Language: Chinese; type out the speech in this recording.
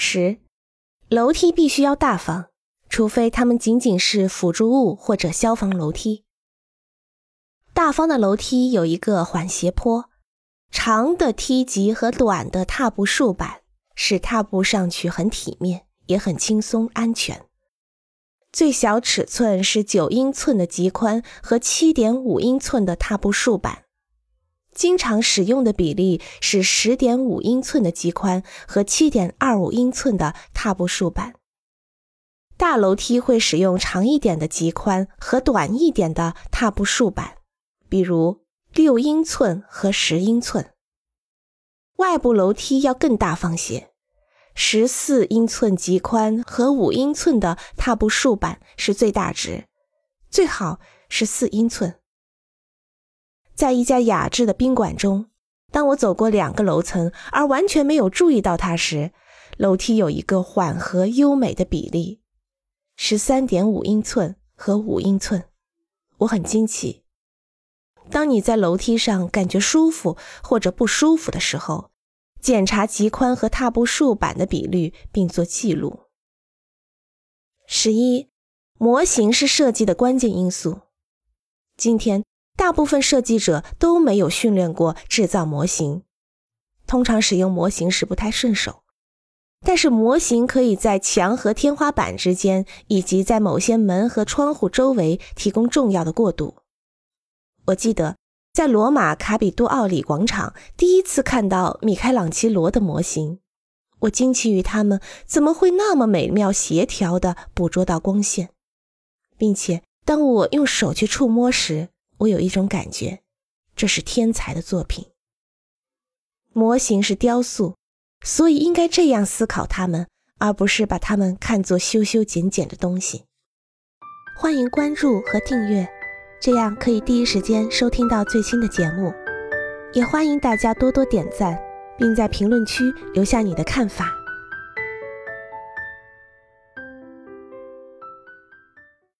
十，楼梯必须要大方，除非它们仅仅是辅助物或者消防楼梯。大方的楼梯有一个缓斜坡，长的梯级和短的踏步竖板，使踏步上去很体面，也很轻松安全。最小尺寸是九英寸的极宽和七点五英寸的踏步竖板。经常使用的比例是十点五英寸的极宽和七点二五英寸的踏步竖板。大楼梯会使用长一点的极宽和短一点的踏步竖板，比如六英寸和十英寸。外部楼梯要更大方些，十四英寸极宽和五英寸的踏步竖板是最大值，最好是四英寸。在一家雅致的宾馆中，当我走过两个楼层而完全没有注意到它时，楼梯有一个缓和优美的比例，十三点五英寸和五英寸。我很惊奇。当你在楼梯上感觉舒服或者不舒服的时候，检查极宽和踏步竖板的比率，并做记录。十一，模型是设计的关键因素。今天。大部分设计者都没有训练过制造模型，通常使用模型时不太顺手。但是模型可以在墙和天花板之间，以及在某些门和窗户周围提供重要的过渡。我记得在罗马卡比多奥里广场第一次看到米开朗基罗的模型，我惊奇于他们怎么会那么美妙协调地捕捉到光线，并且当我用手去触摸时。我有一种感觉，这是天才的作品。模型是雕塑，所以应该这样思考它们，而不是把它们看作修修剪剪的东西。欢迎关注和订阅，这样可以第一时间收听到最新的节目。也欢迎大家多多点赞，并在评论区留下你的看法。